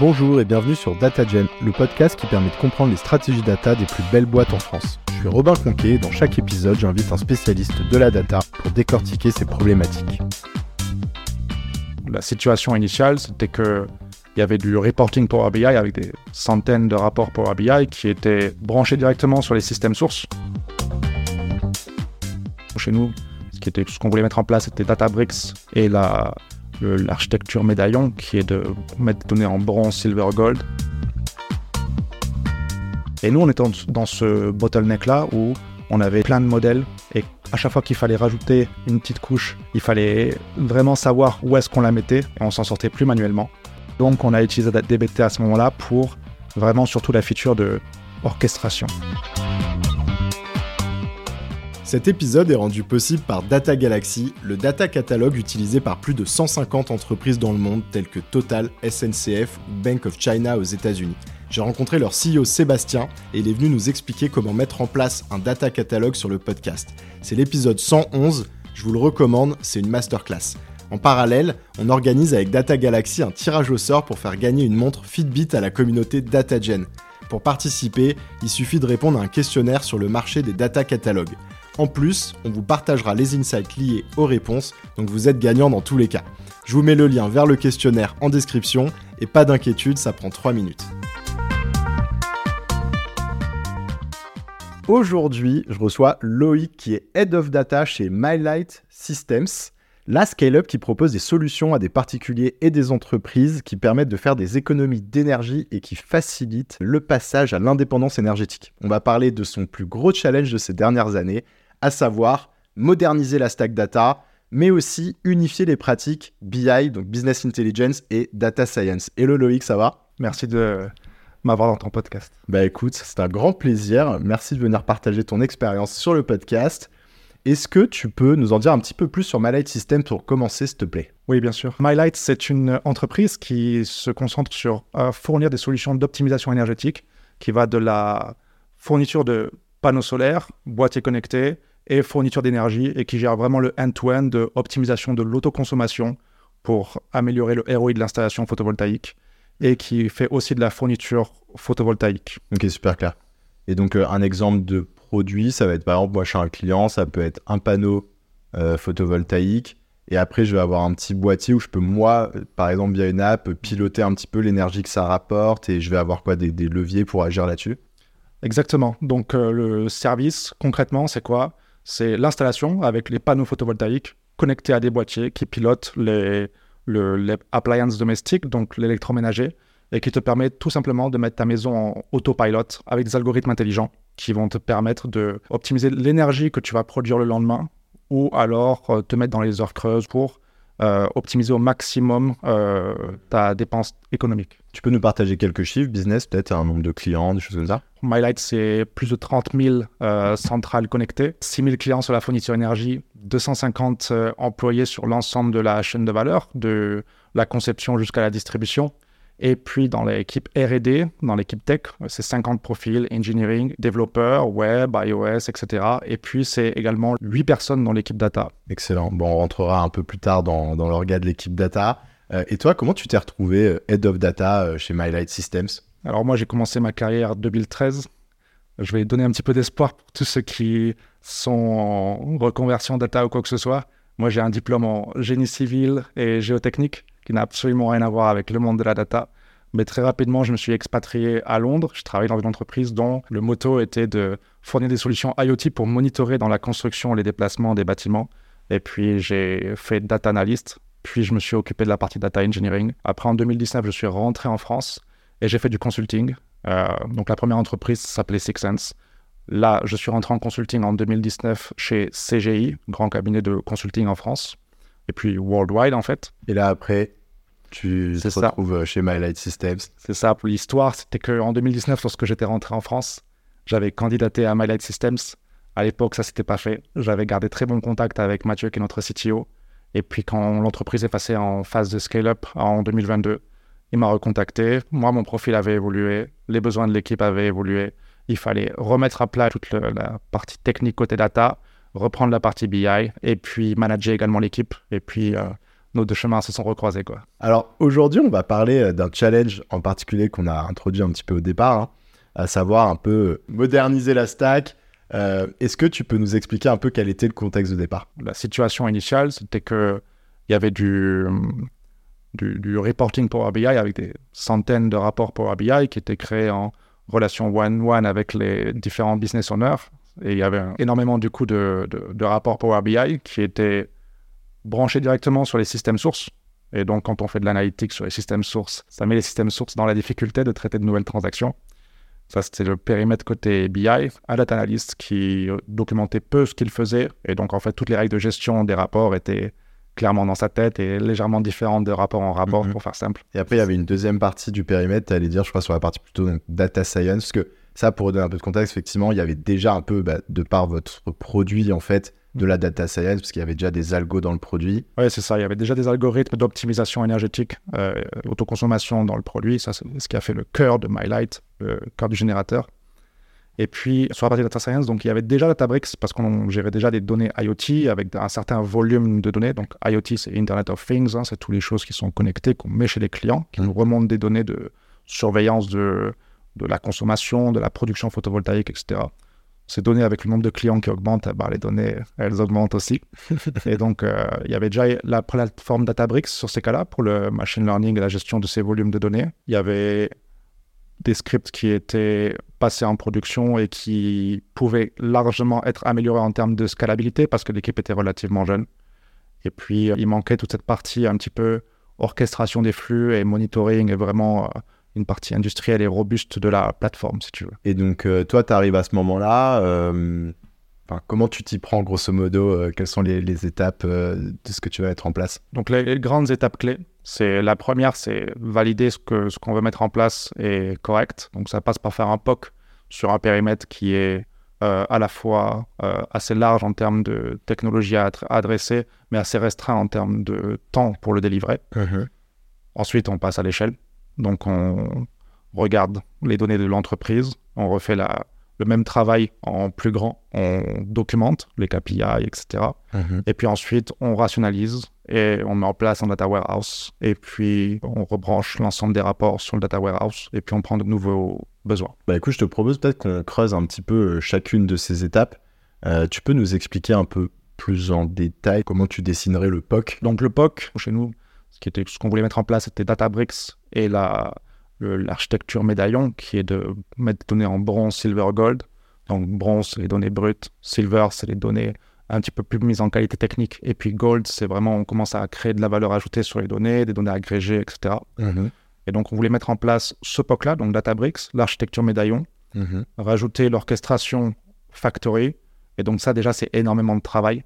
Bonjour et bienvenue sur DataGen, le podcast qui permet de comprendre les stratégies data des plus belles boîtes en France. Je suis Robin Conquet et dans chaque épisode, j'invite un spécialiste de la data pour décortiquer ces problématiques. La situation initiale, c'était que il y avait du reporting Power BI avec des centaines de rapports Power BI qui étaient branchés directement sur les systèmes sources. Chez nous, ce qu'on voulait mettre en place, c'était Databricks et la, l'architecture médaillon qui est de mettre des données en bronze, silver, gold. Et nous, on était dans ce bottleneck-là où on avait plein de modèles et à chaque fois qu'il fallait rajouter une petite couche, il fallait vraiment savoir où est-ce qu'on la mettait et on s'en sortait plus manuellement. Donc on a utilisé DBT à ce moment-là pour vraiment surtout la feature de orchestration. Cet épisode est rendu possible par Data Galaxy, le data catalogue utilisé par plus de 150 entreprises dans le monde telles que Total, SNCF ou Bank of China aux États-Unis. J'ai rencontré leur CEO Sébastien et il est venu nous expliquer comment mettre en place un data catalogue sur le podcast. C'est l'épisode 111, je vous le recommande, c'est une masterclass. En parallèle, on organise avec Data Galaxy un tirage au sort pour faire gagner une montre Fitbit à la communauté DataGen. Pour participer, il suffit de répondre à un questionnaire sur le marché des data catalogues. En plus, on vous partagera les insights liés aux réponses, donc vous êtes gagnant dans tous les cas. Je vous mets le lien vers le questionnaire en description, et pas d'inquiétude, ça prend 3 minutes. Aujourd'hui, je reçois Loïc qui est Head of Data chez MyLight Systems, la scale-up qui propose des solutions à des particuliers et des entreprises qui permettent de faire des économies d'énergie et qui facilitent le passage à l'indépendance énergétique. On va parler de son plus gros challenge de ces dernières années, à savoir moderniser la stack data, mais aussi unifier les pratiques BI, donc Business Intelligence et Data Science. Hello Loïc, ça va? Merci de m'avoir dans ton podcast. Bah écoute, c'est un grand plaisir. Merci de venir partager ton expérience sur le podcast. Est-ce que tu peux nous en dire un petit peu plus sur MyLight System pour commencer, s'il te plaît? Oui, bien sûr. MyLight, c'est une entreprise qui se concentre sur euh, fournir des solutions d'optimisation énergétique, qui va de la fourniture de panneaux solaires, boîtiers connectés, et fourniture d'énergie et qui gère vraiment le end-to-end de optimisation de l'autoconsommation pour améliorer le ROI de l'installation photovoltaïque et qui fait aussi de la fourniture photovoltaïque. Ok, super clair. Et donc, euh, un exemple de produit, ça va être par exemple, moi, je suis un client, ça peut être un panneau euh, photovoltaïque. Et après, je vais avoir un petit boîtier où je peux, moi, par exemple, via une app, piloter un petit peu l'énergie que ça rapporte et je vais avoir quoi des, leviers pour agir là-dessus? Exactement. Donc, euh, le service, concrètement, c'est quoi? C'est l'installation avec les panneaux photovoltaïques connectés à des boîtiers qui pilotent les, les appliances domestiques, donc l'électroménager, et qui te permet tout simplement de mettre ta maison en autopilot avec des algorithmes intelligents qui vont te permettre d'optimiser l'énergie que tu vas produire le lendemain ou alors euh, te mettre dans les heures creuses pour euh, optimiser au maximum euh, ta dépense économique. Tu peux nous partager quelques chiffres, business, peut-être un nombre de clients, des choses comme ça? MyLight, c'est plus de 30 000 euh, centrales connectées, 6 000 clients sur la fourniture énergie, 250 employés sur l'ensemble de la chaîne de valeur, de la conception jusqu'à la distribution. Et puis dans l'équipe RD, dans l'équipe tech, c'est 50 profils, engineering, développeurs, web, iOS, etc. Et puis c'est également 8 personnes dans l'équipe data. Excellent. Bon, on rentrera un peu plus tard dans, dans l'orga de l'équipe data. Euh, et toi, comment tu t'es retrouvé euh, Head of Data euh, chez MyLight Systems? Alors moi, j'ai commencé ma carrière en 2013. Je vais donner un petit peu d'espoir pour tous ceux qui sont en reconversion data ou quoi que ce soit. Moi, j'ai un diplôme en génie civil et géotechnique qui n'a absolument rien à voir avec le monde de la data. Mais très rapidement, je me suis expatrié à Londres. Je travaillais dans une entreprise dont le motto était de fournir des solutions IoT pour monitorer dans la construction les déplacements des bâtiments. Et puis, j'ai fait data analyst. Puis, je me suis occupé de la partie data engineering. Après, en 2019, je suis rentré en France et j'ai fait du consulting. Euh, donc, la première entreprise s'appelait Six Sense. Là, je suis rentré en consulting en 2019 chez CGI, grand cabinet de consulting en France et puis worldwide en fait. Et là après, tu te retrouves euh, chez My Systems. C'est ça. Pour l'histoire, c'était qu'en 2019, lorsque j'étais rentré en France, j'avais candidaté à My Systems. À l'époque, ça s'était pas fait. J'avais gardé très bon contact avec Mathieu, qui est notre CTO. Et puis quand l'entreprise est passée en phase de scale-up en 2022, il m'a recontacté. Moi, mon profil avait évolué, les besoins de l'équipe avaient évolué. Il fallait remettre à plat toute la partie technique côté data, reprendre la partie BI et puis manager également l'équipe et puis euh, nos deux chemins se sont recroisés. Quoi. Alors aujourd'hui, on va parler d'un challenge en particulier qu'on a introduit un petit peu au départ, hein, à savoir un peu moderniser la stack. Est-ce que tu peux nous expliquer un peu quel était le contexte de départ? La situation initiale, c'était qu'il y avait du, du, reporting Power BI avec des centaines de rapports Power BI qui étaient créés en relation one-one avec les différents business owners. Et il y avait énormément du coup de, de, rapports Power BI qui étaient branchés directement sur les systèmes sources. Et donc, quand on fait de l'analytique sur les systèmes sources, ça met les systèmes sources dans la difficulté de traiter de nouvelles transactions. Ça, c'était le périmètre côté BI. Un data analyst qui documentait peu ce qu'il faisait. Et donc, en fait, toutes les règles de gestion des rapports étaient clairement dans sa tête et légèrement différente de rapport en rapport, mhm. pour faire simple. Et après, il y avait une deuxième partie du périmètre, tu allais dire, je crois, sur la partie plutôt data science, parce que ça, pour donner un peu de contexte, effectivement, il y avait déjà un peu, bah, de par votre produit, en fait, de la data science, parce qu'il y avait déjà des algos dans le produit. Oui, c'est ça. Il y avait déjà des algorithmes d'optimisation énergétique, euh, autoconsommation dans le produit. Ça, c'est ce qui a fait le cœur de MyLight, le cœur du générateur. Et puis, sur la partie data science, donc, il y avait déjà Databricks parce qu'on gérait déjà des données IoT avec un certain volume de données. Donc, IoT, c'est Internet of Things, hein, c'est toutes les choses qui sont connectées, qu'on met chez les clients, qui nous remontent des données de surveillance de, de la consommation, de la production photovoltaïque, etc. Ces données, avec le nombre de clients qui augmente, bah, les données, elles augmentent aussi. et donc, euh, il y avait déjà la plateforme Databricks sur ces cas-là pour le machine learning et la gestion de ces volumes de données. Il y avait des scripts qui étaient passés en production et qui pouvaient largement être améliorés en termes de scalabilité parce que l'équipe était relativement jeune. Et puis, il manquait toute cette partie un petit peu orchestration des flux et monitoring et vraiment euh, une partie industrielle et robuste de la plateforme, si tu veux. Et donc, euh, toi, tu arrives à ce moment-là. Euh, comment tu t'y prends, grosso modo Quelles sont les, étapes de ce que tu vas mettre en place? Donc, les grandes étapes clés, c'est la première, c'est valider ce que ce qu'on veut mettre en place est correct. Donc ça passe par faire un POC sur un périmètre qui est euh, à la fois euh, assez large en termes de technologie à adresser, mais assez restreint en termes de temps pour le délivrer. Uh-huh. Ensuite, on passe à l'échelle. Donc on regarde les données de l'entreprise, on refait la, le même travail en plus grand, on documente les KPI, etc. Uh-huh. Et puis ensuite, on rationalise et on met en place un data warehouse et puis on rebranche l'ensemble des rapports sur le data warehouse et puis on prend de nouveaux besoins. Bah écoute, je te propose peut-être qu'on creuse un petit peu euh, chacune de ces étapes. Euh, tu peux nous expliquer un peu plus en détail comment tu dessinerais le POC? Donc le POC, chez nous, ce qu'on voulait mettre en place, c'était Databricks et la l'architecture médaillon qui est de mettre des données en bronze, silver, gold. Donc bronze, c'est les données brutes, silver, c'est les données un petit peu plus mise en qualité technique. Et puis Gold, c'est vraiment, on commence à créer de la valeur ajoutée sur les données, des données agrégées, etc. Mhm. Et donc, on voulait mettre en place ce POC-là, donc Databricks, l'architecture médaillon, mhm. rajouter l'orchestration Factory. Et donc, ça, déjà, c'est énormément de travail.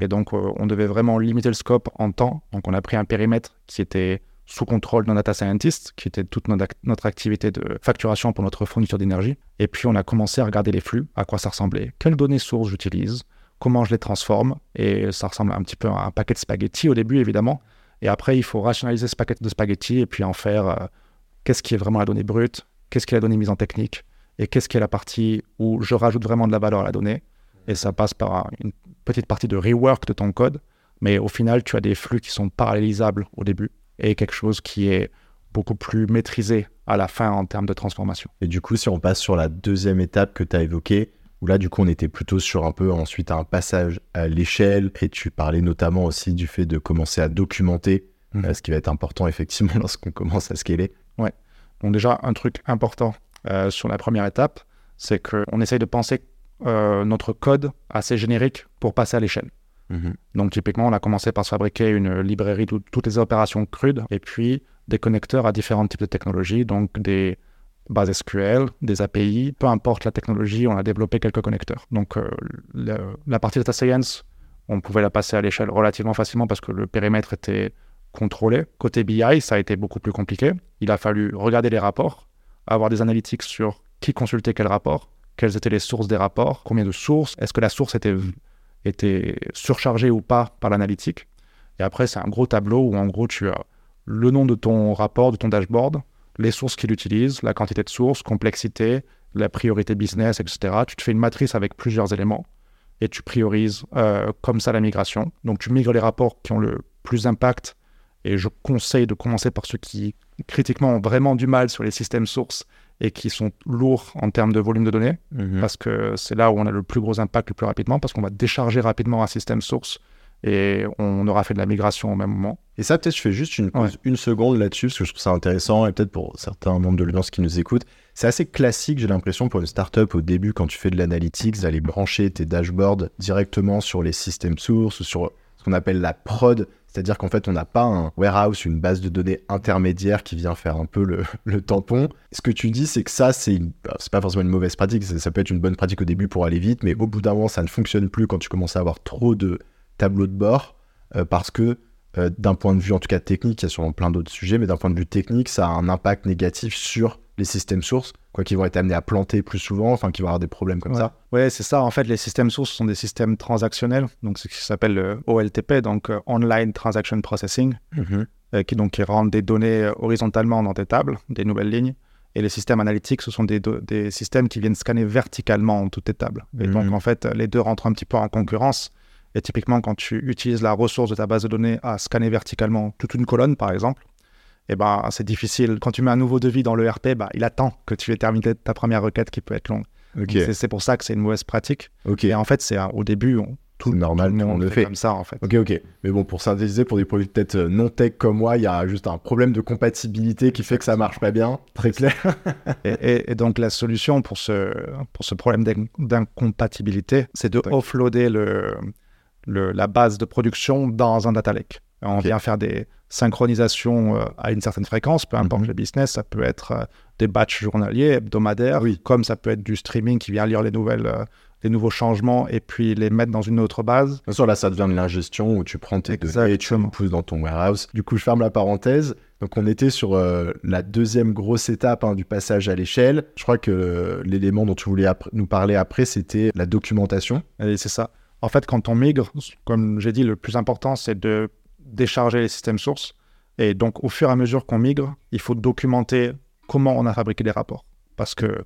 Et donc, euh, on devait vraiment limiter le scope en temps. Donc, on a pris un périmètre qui était sous contrôle d'un data scientist, qui était toute notre, activité de facturation pour notre fourniture d'énergie. Et puis, on a commencé à regarder les flux, à quoi ça ressemblait, quelles données sources j'utilise, comment je les transforme. Et ça ressemble un petit peu à un paquet de spaghettis au début, évidemment. Et après, il faut rationaliser ce paquet de spaghettis et puis en faire euh, qu'est-ce qui est vraiment la donnée brute, qu'est-ce qui est la donnée mise en technique, et qu'est-ce qui est la partie où je rajoute vraiment de la valeur à la donnée. Et ça passe par une petite partie de rework de ton code. Mais au final, tu as des flux qui sont parallélisables au début et quelque chose qui est beaucoup plus maîtrisé à la fin en termes de transformation. Et du coup, si on passe sur la deuxième étape que tu as évoquée, où là, du coup, on était plutôt sur un peu ensuite un passage à l'échelle. Et tu parlais notamment aussi du fait de commencer à documenter, mmh. euh, ce qui va être important effectivement lorsqu'on commence à scaler. Ouais. Donc, déjà, un truc important euh, sur la première étape, c'est qu'on essaye de penser euh, notre code assez générique pour passer à l'échelle. Mmh. Donc, typiquement, on a commencé par se fabriquer une librairie de toutes les opérations crudes et puis des connecteurs à différents types de technologies, donc des base SQL, des API, peu importe la technologie, on a développé quelques connecteurs. Donc euh, la partie data science, on pouvait la passer à l'échelle relativement facilement parce que le périmètre était contrôlé. Côté BI, ça a été beaucoup plus compliqué. Il a fallu regarder les rapports, avoir des analytics sur qui consultait quel rapport, quelles étaient les sources des rapports, combien de sources, est-ce que la source était, était surchargée ou pas par l'analytique. Et après, c'est un gros tableau où en gros, tu as le nom de ton rapport, de ton dashboard, les sources qu'il utilise, la quantité de sources, complexité, la priorité business, etc. Tu te fais une matrice avec plusieurs éléments et tu priorises euh, comme ça la migration. Donc tu migres les rapports qui ont le plus d'impact Et je conseille de commencer par ceux qui, critiquement, ont vraiment du mal sur les systèmes sources et qui sont lourds en termes de volume de données, Mhm. parce que c'est là où on a le plus gros impact le plus rapidement, parce qu'on va décharger rapidement un système source et on aura fait de la migration au même moment. Et ça, peut-être, je fais juste une pause, une seconde là-dessus, parce que je trouve ça intéressant, et peut-être pour certains membres de l'audience qui nous écoutent. C'est assez classique, j'ai l'impression, pour une startup au début, quand tu fais de l'analytics, d'aller brancher tes dashboards directement sur les systèmes sources ou sur ce qu'on appelle la prod. C'est-à-dire qu'en fait, on n'a pas un warehouse, une base de données intermédiaire qui vient faire un peu le, tampon. Ce que tu dis, c'est que ça, c'est une- c'est pas forcément une mauvaise pratique. Ça, ça peut être une bonne pratique au début pour aller vite, mais au bout d'un moment, ça ne fonctionne plus quand tu commences à avoir trop de tableaux de bord euh, parce que euh, d'un point de vue en tout cas technique, il y a sûrement plein d'autres sujets, mais d'un point de vue technique, ça a un impact négatif sur les systèmes sources, quoi, qui vont être amenés à planter plus souvent, enfin, qui vont avoir des problèmes comme Ouais. ça. Ouais, c'est ça. En fait, les systèmes sources sont des systèmes transactionnels, donc c'est ce qui s'appelle le OLTP, donc euh, Online Transaction Processing, euh, qui donc qui rendent des données euh, horizontalement dans des tables, des nouvelles lignes. Et les systèmes analytiques, ce sont des, des systèmes qui viennent scanner verticalement en toutes les tables. Et donc, Mhm. en fait, les deux rentrent un petit peu en concurrence. Et typiquement, quand tu utilises la ressource de ta base de données à scanner verticalement toute une colonne, par exemple, eh ben, c'est difficile. Quand tu mets un nouveau devis dans le RP, bah, il attend que tu aies terminé ta première requête qui peut être longue. C'est- pour ça que c'est une mauvaise pratique. Et en fait, c'est au début, on, tout, normal, tout le tout le monde monde le fait comme ça, en fait. Ok, ok. Mais bon, pour synthétiser, pour des produits peut-être euh, non tech comme moi, il y a juste un problème de compatibilité qui fait que ça marche pas bien. Très clair. Et, et- et donc, la solution pour ce, pour ce problème d'in- d'incompatibilité, c'est de offloader le, le- la base de production dans un data lake. Et On vient faire des synchronisations euh, à une certaine fréquence, peu importe Mhm. le business. Ça peut être euh, des batchs journaliers, hebdomadaires, Oui. comme ça peut être du streaming qui vient lire les, nouvelles, euh, les nouveaux changements et puis les mettre dans une autre base. Bien sûr, là, ça devient de l'ingestion où tu prends tes données et tu Exactement. les pousses dans ton warehouse. Du coup, je ferme la parenthèse. Donc, on était sur euh, la deuxième grosse étape hein, du passage à l'échelle. Je crois que euh, l'élément dont tu voulais nous parler après, c'était la documentation. Et c'est ça. En fait, quand on migre, comme j'ai dit, le plus important, c'est de décharger les systèmes sources. Et donc, au fur et à mesure qu'on migre, il faut documenter comment on a fabriqué les rapports. Parce que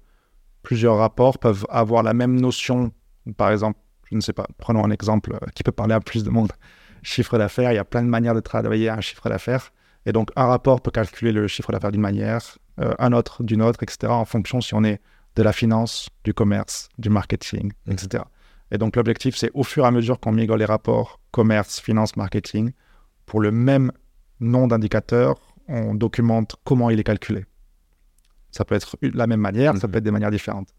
plusieurs rapports peuvent avoir la même notion. Par exemple, je ne sais pas, prenons un exemple euh, qui peut parler à plus de monde. Chiffre d'affaires, il y a plein de manières de travailler un chiffre d'affaires. Et donc, un rapport peut calculer le chiffre d'affaires d'une manière, euh, un autre d'une autre, etc., en fonction si on est de la finance, du commerce, du marketing, etc. Et donc, l'objectif, c'est au fur et à mesure qu'on migre les rapports commerce, finance, marketing, pour le même nom d'indicateur, on documente comment il est calculé. Ça peut être la même manière, ça Mhm. peut être des manières différentes.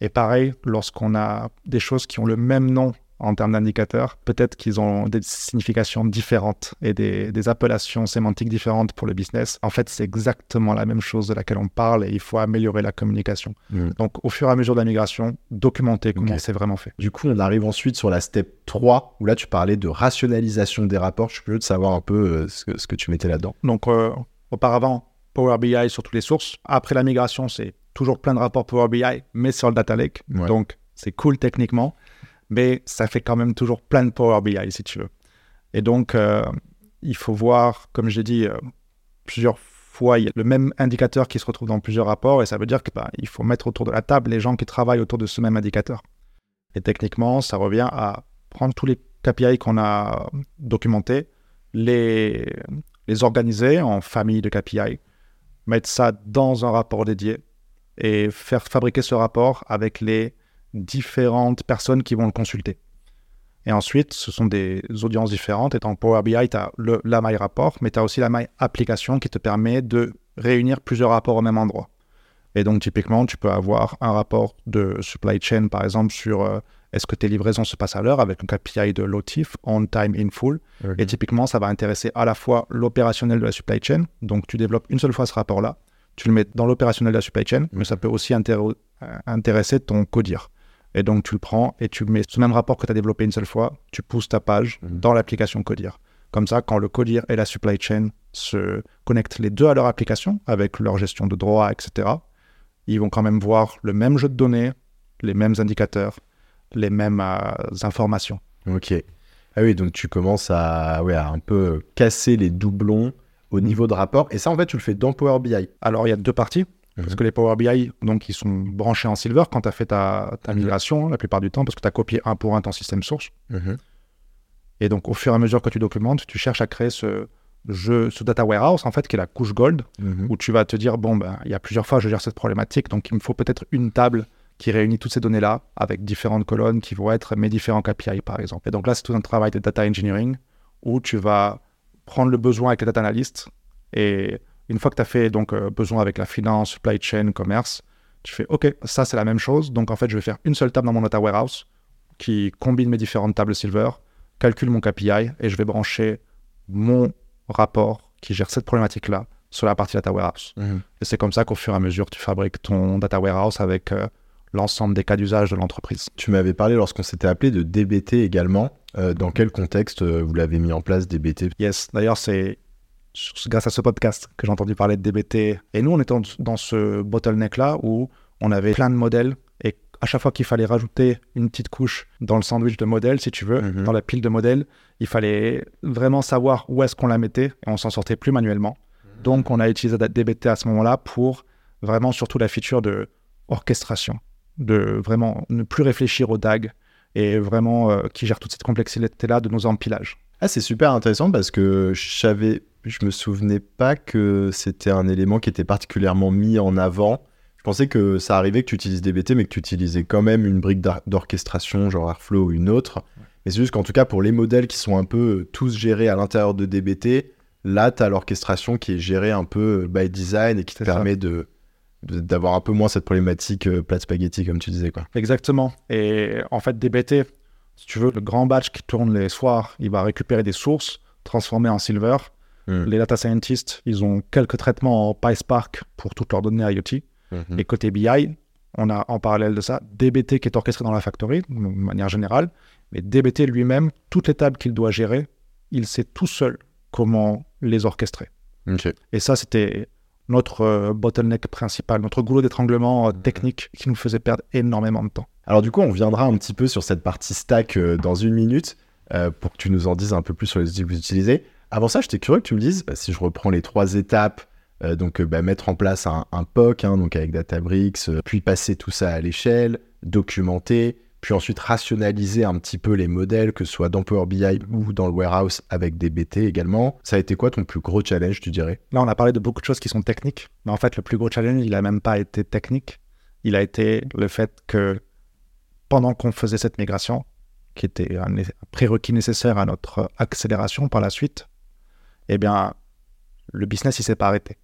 Et pareil, lorsqu'on a des choses qui ont le même nom en termes d'indicateurs, peut-être qu'ils ont des significations différentes et des, des appellations sémantiques différentes pour le business. En fait, c'est exactement la même chose de laquelle on parle et il faut améliorer la communication. Mm. Donc, au fur et à mesure de la migration, documenter comment Ok. c'est vraiment fait. Du coup, on arrive ensuite sur la step 3, où là, tu parlais de rationalisation des rapports. Je suis curieux de savoir un peu euh, ce, que, ce que tu mettais là-dedans. Donc, euh, auparavant, Power BI sur toutes les sources. Après la migration, c'est toujours plein de rapports Power BI, mais sur le data lake. Ouais. Donc, c'est cool techniquement, mais ça fait quand même toujours plein de Power BI, si tu veux. Et donc, euh, il faut voir, comme j'ai dit, euh, plusieurs fois, il y a le même indicateur qui se retrouve dans plusieurs rapports, et ça veut dire qu'il faut mettre autour de la table les gens qui travaillent autour de ce même indicateur. Et techniquement, ça revient à prendre tous les KPI qu'on a documentés, les, les organiser en famille de KPI, mettre ça dans un rapport dédié et faire fabriquer ce rapport avec les différentes personnes qui vont le consulter. Et ensuite, ce sont des audiences différentes. Et dans Power BI, tu as le, la maille rapport, mais tu as aussi la maille application qui te permet de réunir plusieurs rapports au même endroit. Et donc, typiquement, tu peux avoir un rapport de supply chain, par exemple, sur euh, est-ce que tes livraisons se passent à l'heure avec un KPI de LOTIF, on time in full. Et typiquement, ça va intéresser à la fois l'opérationnel de la supply chain. Donc, tu développes une seule fois ce rapport-là. Tu le mets dans l'opérationnel de la supply chain, mais ça peut aussi euh, intéresser ton codir. Et donc, tu le prends et tu mets ce même rapport que tu as développé une seule fois, tu pousses ta page Mhm. dans l'application codir. Comme ça, quand le codir et la supply chain se connectent les deux à leur application, avec leur gestion de droits, etc., ils vont quand même voir le même jeu de données, les mêmes indicateurs, les mêmes euh, informations. Ok. Ah oui, donc tu commences à, ouais, à un peu casser les doublons au niveau de rapport. Et ça, en fait, tu le fais dans Power BI. Alors, il y a deux parties. Parce que les Power BI, donc, ils sont branchés en Silver quand tu as fait ta, ta Mhm. migration, la plupart du temps, parce que tu as copié un pour un ton système source. Et donc, au fur et à mesure que tu documentes, tu cherches à créer ce je, ce data warehouse, en fait, qui est la couche gold, Mhm. où tu vas te dire, bon, ben, il y a plusieurs fois, je gère cette problématique, donc il me faut peut-être une table qui réunit toutes ces données-là avec différentes colonnes qui vont être mes différents KPI, par exemple. Et donc là, c'est tout un travail de data engineering où tu vas prendre le besoin avec les data analysts et une fois que tu as fait donc euh, besoin avec la finance, supply chain, commerce, tu fais OK, ça c'est la même chose. Donc en fait, je vais faire une seule table dans mon data warehouse qui combine mes différentes tables Silver, calcule mon KPI et je vais brancher mon rapport qui gère cette problématique-là sur la partie data warehouse. Mhm. Et c'est comme ça qu'au fur et à mesure, tu fabriques ton data warehouse avec euh, l'ensemble des cas d'usage de l'entreprise. Tu m'avais parlé lorsqu'on s'était appelé de DBT également. Euh, dans quel contexte vous l'avez mis en place, DBT Yes, d'ailleurs, c'est grâce à ce podcast que j'ai entendu parler de DBT. Et nous, on était dans ce bottleneck-là où on avait plein de modèles et à chaque fois qu'il fallait rajouter une petite couche dans le sandwich de modèles, si tu veux, Mhm. dans la pile de modèles, il fallait vraiment savoir où est-ce qu'on la mettait et on s'en sortait plus manuellement. Donc, on a utilisé DBT à ce moment-là pour vraiment surtout la feature de orchestration, de vraiment ne plus réfléchir au DAG et vraiment euh, qui gère toute cette complexité-là de nos empilages. Ah, c'est super intéressant parce que je savais, je me souvenais pas que c'était un élément qui était particulièrement mis en avant. Je pensais que ça arrivait que tu utilises DBT, mais que tu utilisais quand même une brique d'or- d'orchestration, genre Airflow ou une autre. Mais c'est juste qu'en tout cas, pour les modèles qui sont un peu euh, tous gérés à l'intérieur de DBT, là, tu as l'orchestration qui est gérée un peu euh, by design et qui te ça. permet de de- d'avoir un peu moins cette problématique euh, plate spaghetti, comme tu disais. quoi. Exactement. Et en fait, DBT, si tu veux, le grand batch qui tourne les soirs, il va récupérer des sources, transformer en silver. Mm. Les data scientists, ils ont quelques traitements en PySpark pour toutes leurs données IoT. Mhm. Et côté BI, on a en parallèle de ça DBT qui est orchestré dans la factory, de manière générale. Mais DBT lui-même, toutes les tables qu'il doit gérer, il sait tout seul comment les orchestrer. Et ça, c'était notre euh, bottleneck principal, notre goulot d'étranglement euh, technique qui nous faisait perdre énormément de temps. Alors du coup, on viendra un petit peu sur cette partie stack euh, dans une minute pour que tu nous en dises un peu plus sur les outils que vous utilisez. Avant ça, j'étais curieux que tu me dises, bah, si je reprends les trois étapes, euh, donc euh, bah, mettre en place un, POC, hein, donc avec Databricks, euh, puis passer tout ça à l'échelle, documenter, puis ensuite rationaliser un petit peu les modèles, que ce soit dans Power BI ou dans le warehouse avec DBT également. Ça a été quoi ton plus gros challenge, tu dirais? Là, on a parlé de beaucoup de choses qui sont techniques, mais en fait, le plus gros challenge, il n'a même pas été technique. Il a été le fait que pendant qu'on faisait cette migration, qui était un prérequis nécessaire à notre accélération par la suite, eh bien, le business, il s'est pas arrêté.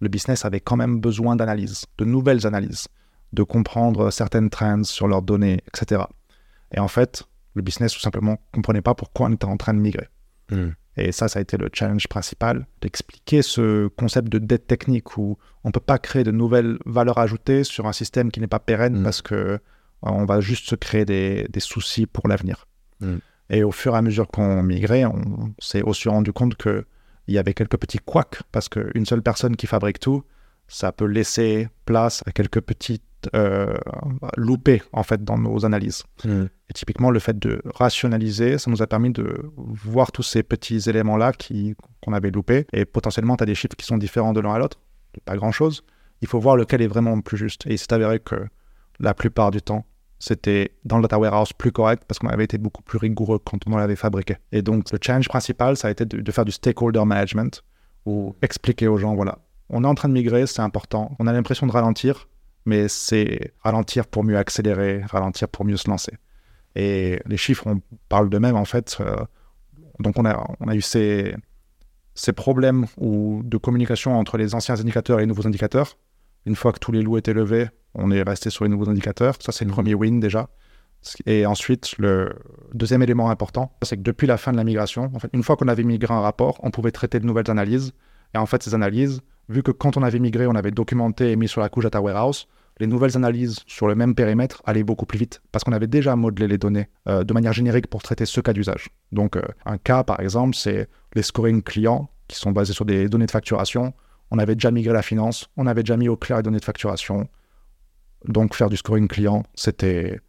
Le business avait quand même besoin d'analyses, de nouvelles analyses, de comprendre certaines trends sur leurs données, etc. Et en fait, le business, tout simplement, comprenait pas pourquoi on était en train de migrer. Et ça, ça a été le challenge principal, d'expliquer ce concept de dette technique où on ne peut pas créer de nouvelles valeurs ajoutées sur un système qui n'est pas pérenne Mm. parce que euh, on va juste se créer des, des soucis pour l'avenir. Mm. Et au fur et à mesure qu'on migrait, on s'est aussi rendu compte qu'il y avait quelques petits couacs parce qu'une seule personne qui fabrique tout, ça peut laisser place à quelques petites euh, en fait dans nos analyses. Et typiquement, le fait de rationaliser, ça nous a permis de voir tous ces petits éléments-là qui- qu'on avait loupés. Et potentiellement, tu as des chiffres qui sont différents de l'un à l'autre. Pas grand-chose. Il faut voir lequel est vraiment le plus juste. Et il s'est avéré que la plupart du temps, c'était dans le data warehouse plus correct parce qu'on avait été beaucoup plus rigoureux quand on l'avait fabriqué. Et donc, le challenge principal, ça a été de, faire du stakeholder management ou expliquer aux gens, voilà, on est en train de migrer, c'est important. On a l'impression de ralentir, mais c'est ralentir pour mieux accélérer, ralentir pour mieux se lancer. Et les chiffres, on parle d'eux-mêmes, en fait. euh, donc, on a, on a eu ces, ces problèmes ou de communication entre les anciens indicateurs et les nouveaux indicateurs. Une fois que tous les loups étaient levés, on est resté sur les nouveaux indicateurs. Ça, c'est le premier win déjà. Et ensuite, le deuxième élément important, c'est que depuis la fin de la migration, en fait, une fois qu'on avait migré un rapport, on pouvait traiter de nouvelles analyses. Et en fait, ces analyses, vu que quand on avait migré, on avait documenté et mis sur la couche Data Warehouse, les nouvelles analyses sur le même périmètre allaient beaucoup plus vite parce qu'on avait déjà modelé les données euh, de manière générique pour traiter ce cas d'usage. Donc, euh, un cas, par exemple, c'est les scoring clients qui sont basés sur des données de facturation. On avait déjà migré la finance, on avait déjà mis au clair les données de facturation. Donc, faire du scoring client, c'était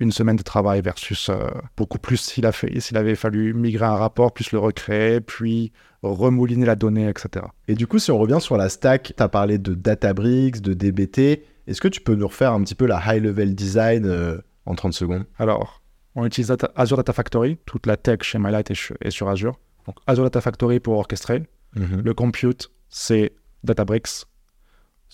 une semaine de travail versus euh, beaucoup plus s'il, a fait, s'il avait fallu migrer un rapport, plus le recréer, puis remouliner la donnée, etc. Et du coup, si on revient sur la stack, tu as parlé de Databricks, de DBT. Est-ce que tu peux nous refaire un petit peu la high-level design euh, en 30 secondes? Alors, on utilise Data- Azure Data Factory, toute la tech chez MyLight est sur Azure. Donc Azure Data Factory pour orchestrer. Mhm. Le compute, c'est Databricks.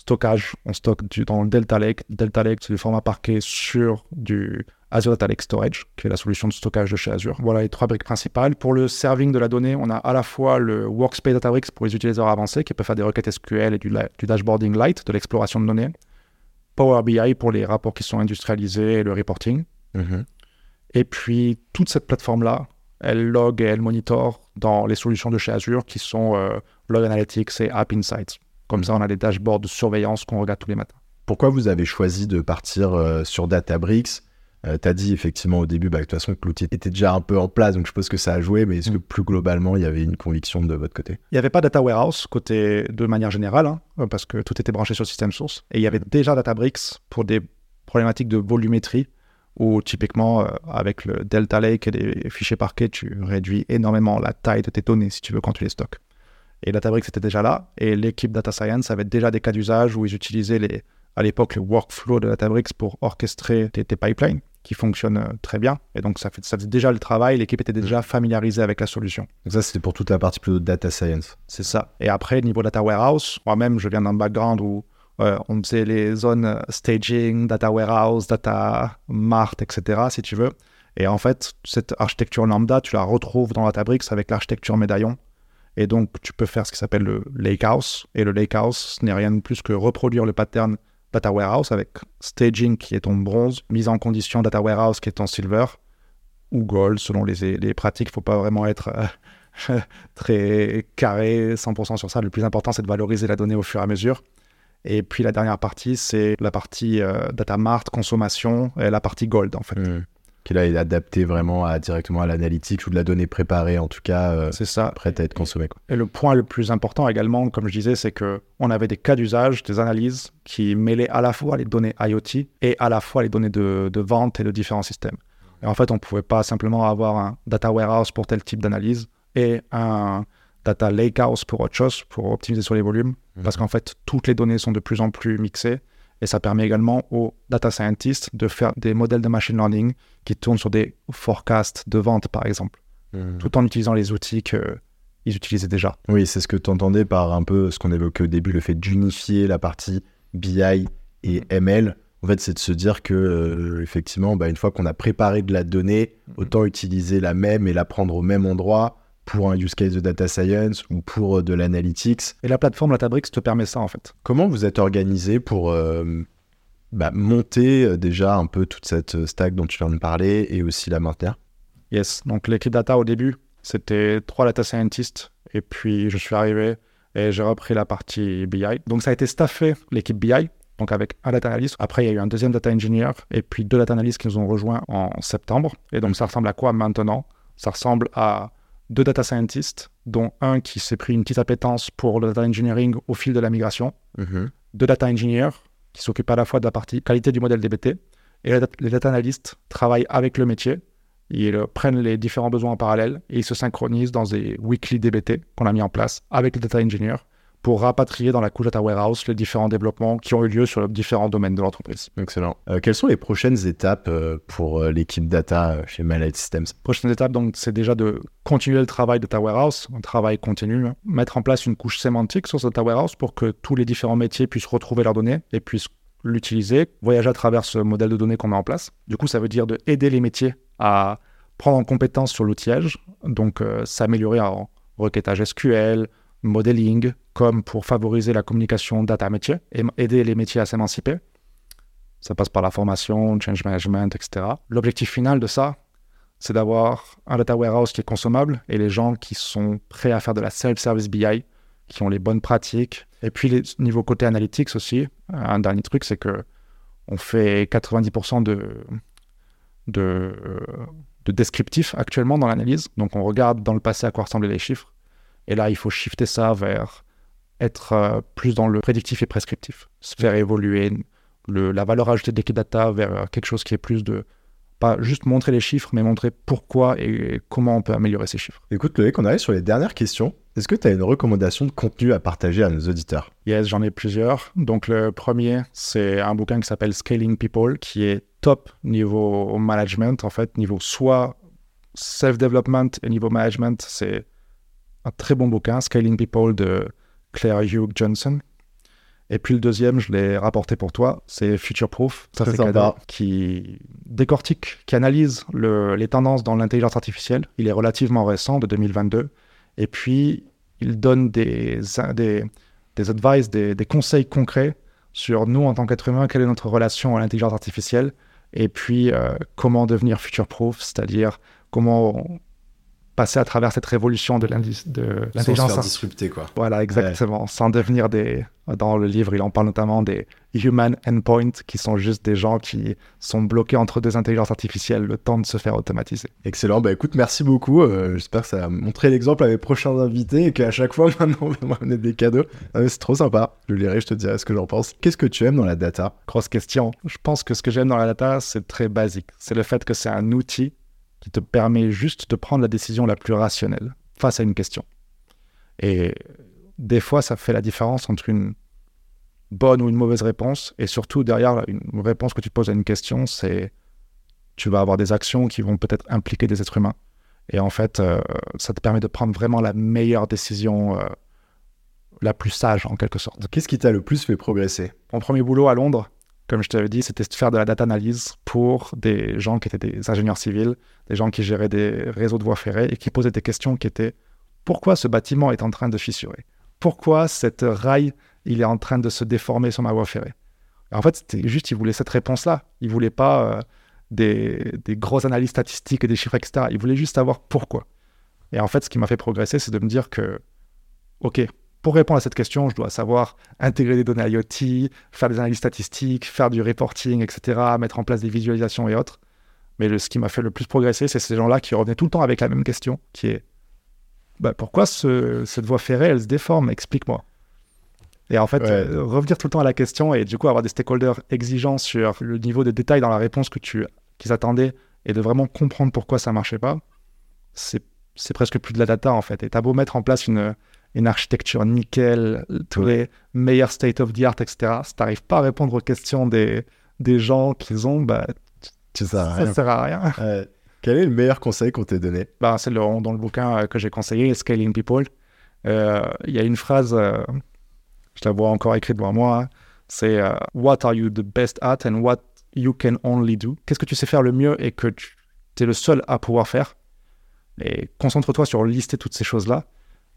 Stockage, on stocke du- dans le Delta Lake. Delta Lake, c'est du format parquet sur du Azure Data Lake Storage, qui est la solution de stockage de chez Azure. Voilà les trois briques principales. Pour le serving de la donnée, on a à la fois le Workspace Databricks pour les utilisateurs avancés qui peuvent faire des requêtes SQL et du, du dashboarding light, de l'exploration de données. Power BI pour les rapports qui sont industrialisés et le reporting. Mhm. Et puis, toute cette plateforme-là, elle log et elle monitor dans les solutions de chez Azure qui sont euh, Log Analytics et App Insights. Comme ça, on a des dashboards de surveillance qu'on regarde tous les matins. Pourquoi vous avez choisi de partir euh, sur Databricks? Euh, Tu as dit effectivement au début bah, que de toute façon que l'outil était déjà un peu en place, donc je suppose que ça a joué, mais est-ce que Mm. plus globalement, il y avait une conviction de votre côté? Il n'y avait pas Data Warehouse côté de manière générale, hein, euh, parce que tout était branché sur le système source. Et il y avait déjà Databricks pour des problématiques de volumétrie, où typiquement, euh, avec le Delta Lake et les fichiers parquets, tu réduis énormément la taille de tes données si tu veux quand tu les stockes. Et Databricks était déjà là, et l'équipe Data Science avait déjà des cas d'usage où ils utilisaient les, à l'époque le workflow de Databricks pour orchestrer tes, tes pipelines qui fonctionnent euh, très bien. Et donc ça, fait, ça faisait déjà le travail, l'équipe était déjà familiarisée avec la solution. Donc ça, c'était pour toute la partie plutôt data science. C'est ça. Et après, niveau data warehouse, moi-même, je viens d'un background où euh, on faisait les zones euh, staging, data warehouse, data mart, etc., si tu veux. Et en fait, cette architecture lambda, tu la retrouves dans Databricks avec l'architecture médaillon. Et donc, tu peux faire ce qui s'appelle le lakehouse. Et le lakehouse, ce n'est rien de plus que reproduire le pattern data warehouse avec staging qui est en bronze, mise en condition data warehouse qui est en silver ou gold selon les, les pratiques. Il ne faut pas vraiment être euh, très carré 100% sur ça. Le plus important, c'est de valoriser la donnée au fur et à mesure. Et puis la dernière partie, c'est la partie euh, data mart, consommation, et la partie gold en fait. Qui là est adapté vraiment à, directement à l'analytics ou de la donnée préparée, en tout cas euh, C'est ça. prête à être consommée. Quoi. Et le point le plus important également, comme je disais, c'est que on avait des cas d'usage, des analyses qui mêlaient à la fois les données IoT et à la fois les données de, de vente et de différents systèmes. Et en fait, on ne pouvait pas simplement avoir un data warehouse pour tel type d'analyse et un data lakehouse pour autre chose, pour optimiser sur les volumes, parce qu'en fait, toutes les données sont de plus en plus mixées. Et ça permet également aux data scientists de faire des modèles de machine learning qui tournent sur des forecasts de vente, par exemple, Mhm. tout en utilisant les outils qu'ils utilisaient déjà. Oui, c'est ce que tu entendais par un peu ce qu'on évoquait au début, le fait d'unifier la partie BI et ML. En fait, c'est de se dire que, euh, effectivement, bah, une fois qu'on a préparé de la donnée, autant utiliser la même et la prendre au même endroit pour un use case de data science ou pour euh, de l'analytics. Et la plateforme Databricks te permet ça en fait. Comment vous êtes organisé pour euh, bah, monter euh, déjà un peu toute cette stack dont tu viens de parler et aussi la maintenir? Yes. Donc l'équipe data au début, c'était trois data scientists. Et puis je suis arrivé et j'ai repris la partie BI. Donc ça a été staffé l'équipe BI. Donc avec un data analyst. Après, il y a eu un deuxième data engineer et puis deux data analysts qui nous ont rejoints en septembre. Et donc ça ressemble à quoi maintenant? Ça ressemble à deux data scientists, dont un qui s'est pris une petite appétence pour le data engineering au fil de la migration. deux data engineers qui s'occupent à la fois de la partie qualité du modèle DBT et les dat- les data analysts travaillent avec le métier. Ils euh, prennent les différents besoins en parallèle et ils se synchronisent dans des weekly DBT qu'on a mis en place avec les data engineers pour rapatrier dans la couche data warehouse les différents développements qui ont eu lieu sur les différents domaines de l'entreprise. Excellent. Euh, quelles sont les prochaines étapes euh, pour euh, l'équipe data chez Malite Systems? Prochaine étape, donc, c'est déjà de continuer le travail de data warehouse, un travail continu, hein. mettre en place une couche sémantique sur ce data warehouse pour que tous les différents métiers puissent retrouver leurs données et puissent l'utiliser, voyager à travers ce modèle de données qu'on met en place. Du coup, ça veut dire de aider les métiers à prendre en compétence sur l'outillage, donc euh, s'améliorer en requêtage SQL, modeling, comme pour favoriser la communication data-métier et aider les métiers à s'émanciper. Ça passe par la formation, change management, etc. L'objectif final de ça, c'est d'avoir un data warehouse qui est consommable et les gens qui sont prêts à faire de la self-service BI, qui ont les bonnes pratiques. Et puis, les, niveau côté analytics aussi, un dernier truc, c'est que on fait 90% de, de, de descriptif actuellement dans l'analyse. Donc, on regarde dans le passé à quoi ressemblaient les chiffres. Et là, il faut shifter ça vers être euh, plus dans le prédictif et prescriptif, se faire évoluer le, la valeur ajoutée de l'équipe data vers euh, quelque chose qui est plus de pas juste montrer les chiffres, mais montrer pourquoi et comment on peut améliorer ces chiffres. Écoute, Loïc, on arrive sur les dernières questions. Est-ce que tu as une recommandation de contenu à partager à nos auditeurs? Yes, j'en ai plusieurs. Donc le premier, c'est un bouquin qui s'appelle Scaling People, qui est top niveau management, en fait, niveau soit self-development et niveau management, c'est un très bon bouquin, Scaling People de Claire Hugh Johnson. Et puis le deuxième, je l'ai rapporté pour toi, c'est Future Proof, ça c'est qui décortique, qui analyse le- les tendances dans l'intelligence artificielle. Il est relativement récent, de 2022. Et puis, il donne des, des, des advice, des, des conseils concrets sur nous en tant qu'être humain, quelle est notre relation à l'intelligence artificielle, et puis euh, comment devenir future proof, c'est-à-dire comment passer à travers cette révolution de l'intelligence faire disrupter, quoi. voilà, exactement. Sans devenir des. Dans le livre, il en parle notamment des human endpoints, qui sont juste des gens qui sont bloqués entre deux intelligences artificielles, le temps de se faire automatiser. Excellent, bah écoute, merci beaucoup. Euh, J'espère que ça va montrer l'exemple à mes prochains invités et qu'à chaque fois, maintenant, on va me ramener des cadeaux. Ah, c'est trop sympa. Je lirai, je te dirai ce que j'en pense. Qu'est-ce que tu aimes dans la data? Grosse question. Je pense que ce que j'aime dans la data, c'est très basique. C'est le fait que c'est un outil qui te permet juste de prendre la décision la plus rationnelle face à une question. Et des fois, ça fait la différence entre une bonne ou une mauvaise réponse. Et surtout, derrière une réponse que tu poses à une question, c'est tu vas avoir des actions qui vont peut-être impliquer des êtres humains. Et en fait, euh, ça te permet de prendre vraiment la meilleure décision, euh, la plus sage en quelque sorte. Qu'est-ce qui t'a le plus fait progresser? Mon premier boulot à Londres, comme je t'avais dit, c'était de faire de la data analyse pour des gens qui étaient des ingénieurs civils, des gens qui géraient des réseaux de voies ferrées et qui posaient des questions qui étaient pourquoi ce bâtiment est en train de fissurer? Pourquoi cette rail il est en train de se déformer sur ma voie ferrée? En fait, c'était juste, ils voulaient cette réponse-là. Ils voulaient pas euh, des, des grosses analyses statistiques et des chiffres, etc. Ils voulaient juste savoir pourquoi. Et en fait, ce qui m'a fait progresser, c'est de me dire que, OK, pour répondre à cette question, je dois savoir intégrer des données IoT, faire des analyses statistiques, faire du reporting, etc., mettre en place des visualisations et autres. Mais le- ce qui m'a fait le plus progresser, c'est ces gens-là qui revenaient tout le temps avec la même question, qui est bah, pourquoi ce- cette voie ferrée, elle se déforme? Explique-moi. Et en fait, Ouais. euh, revenir tout le temps à la question et du coup avoir des stakeholders exigeants sur le niveau de détail dans la réponse que tu qu'ils attendaient et de vraiment comprendre pourquoi ça marchait pas, c'est c'est presque plus de la data en fait. Et t'as beau mettre en place une, une architecture nickel, tous les meilleurs state of the art, etc. Si t'arrives pas à répondre aux questions des, des gens qu'ils ont, bah, Tu sais ça rien. sert à rien. Euh, quel est le meilleur conseil qu'on t'ait donné? Bah, c'est le, dans le bouquin euh, que j'ai conseillé, Scaling People. Euh, Il y a une phrase, euh, je la vois encore écrite devant moi, hein, c'est What are you the best at and what you can only do Qu'est-ce que tu sais faire le mieux et que tu es le seul à pouvoir faire? Et concentre-toi sur lister toutes ces choses-là.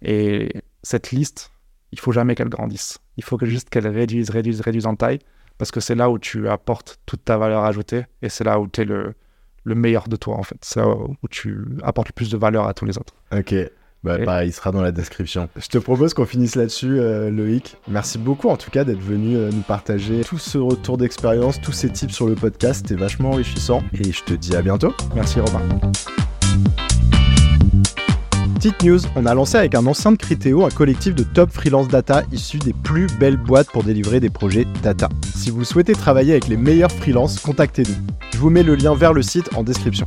Et cette liste, il faut jamais qu'elle grandisse. Il faut que juste qu'elle réduise, réduise, réduise en taille parce que c'est là où tu apportes toute ta valeur ajoutée et c'est là où tu es le, le meilleur de toi en fait. C'est là où tu apportes le plus de valeur à tous les autres. Ok. Bah, Et- pareil, il sera dans la description. Je te propose qu'on finisse là-dessus, euh, Loïc. Merci beaucoup en tout cas d'être venu euh, nous partager tout ce retour d'expérience, tous ces tips sur le podcast. C'était vachement enrichissant. Et je te dis à bientôt. Merci Robin. Petite news, on a lancé avec un ancien de Criteo un collectif de top freelance data issus des plus belles boîtes pour délivrer des projets data. Si vous souhaitez travailler avec les meilleurs freelances, contactez-nous. Je vous mets le lien vers le site en description.